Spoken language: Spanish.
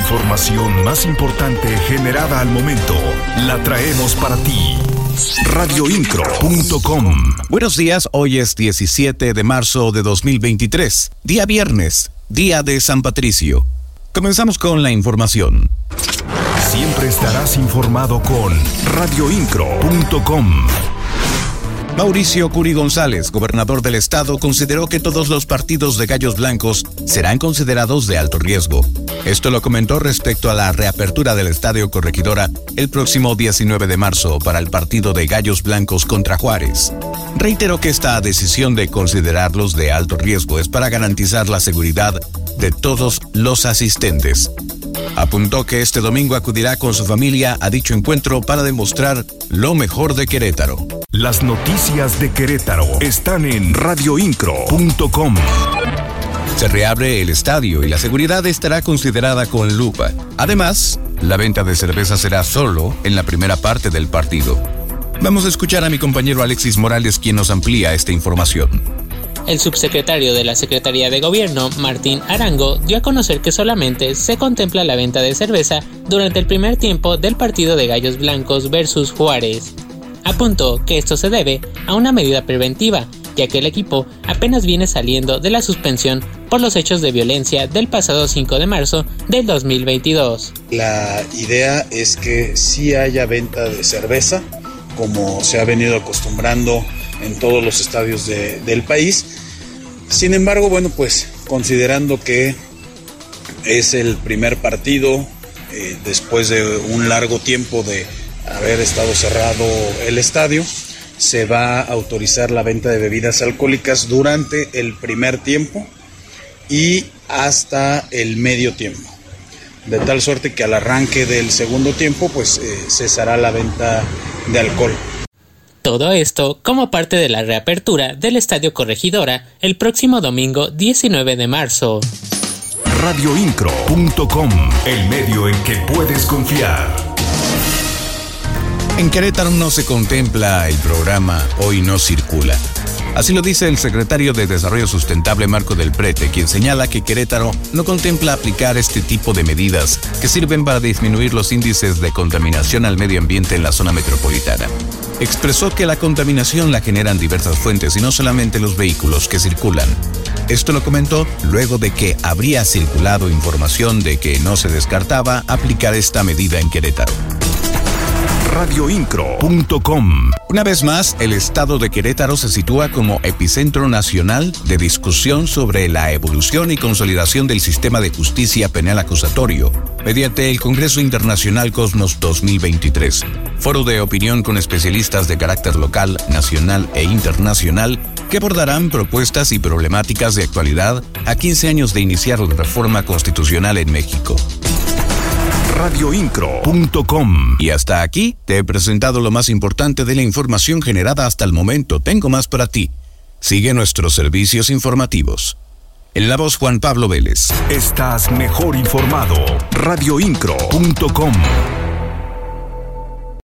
información más importante generada al momento la traemos para ti. Radioincro.com Buenos días, hoy es 17 de marzo de 2023, día viernes, día de San Patricio. Comenzamos con la información. Siempre estarás informado con radioincro.com. Mauricio Curi González, gobernador del estado, consideró que todos los partidos de gallos blancos serán considerados de alto riesgo. Esto lo comentó respecto a la reapertura del Estadio Corregidora el próximo 19 de marzo para el partido de gallos blancos contra Juárez. Reiteró que esta decisión de considerarlos de alto riesgo es para garantizar la seguridad de todos los asistentes. Apuntó que este domingo acudirá con su familia a dicho encuentro para demostrar lo mejor de Querétaro. Las noticias de Querétaro están en radioincro.com. Se reabre el estadio y la seguridad estará considerada con lupa. Además, la venta de cerveza será solo en la primera parte del partido. Vamos a escuchar a mi compañero Alexis Morales quien nos amplía esta información. El subsecretario de la Secretaría de Gobierno, Martín Arango, dio a conocer que solamente se contempla la venta de cerveza durante el primer tiempo del partido de Gallos Blancos versus Juárez. Apuntó que esto se debe a una medida preventiva, ya que el equipo apenas viene saliendo de la suspensión por los hechos de violencia del pasado 5 de marzo del 2022. La idea es que sí haya venta de cerveza, como se ha venido acostumbrando en todos los estadios del país. Sin embargo, bueno, pues considerando que es el primer partido eh, después de un largo tiempo de haber estado cerrado el estadio, se va a autorizar la venta de bebidas alcohólicas durante el primer tiempo y hasta el medio tiempo. De tal suerte que al arranque del segundo tiempo, pues eh, cesará la venta de alcohol. Todo esto como parte de la reapertura del Estadio Corregidora el próximo domingo 19 de marzo. Radioincro.com, el medio en que puedes confiar. En Querétaro no se contempla el programa Hoy no circula. Así lo dice el secretario de Desarrollo Sustentable Marco del Prete, quien señala que Querétaro no contempla aplicar este tipo de medidas que sirven para disminuir los índices de contaminación al medio ambiente en la zona metropolitana. Expresó que la contaminación la generan diversas fuentes y no solamente los vehículos que circulan. Esto lo comentó luego de que habría circulado información de que no se descartaba aplicar esta medida en Querétaro radioincro.com. Una vez más, el estado de Querétaro se sitúa como epicentro nacional de discusión sobre la evolución y consolidación del sistema de justicia penal acusatorio, mediante el Congreso Internacional Cosmos 2023, foro de opinión con especialistas de carácter local, nacional e internacional que abordarán propuestas y problemáticas de actualidad a 15 años de iniciar la reforma constitucional en México radioincro.com. Y hasta aquí te he presentado lo más importante de la información generada hasta el momento. Tengo más para ti. Sigue nuestros servicios informativos. En la voz Juan Pablo Vélez. Estás mejor informado. radioincro.com.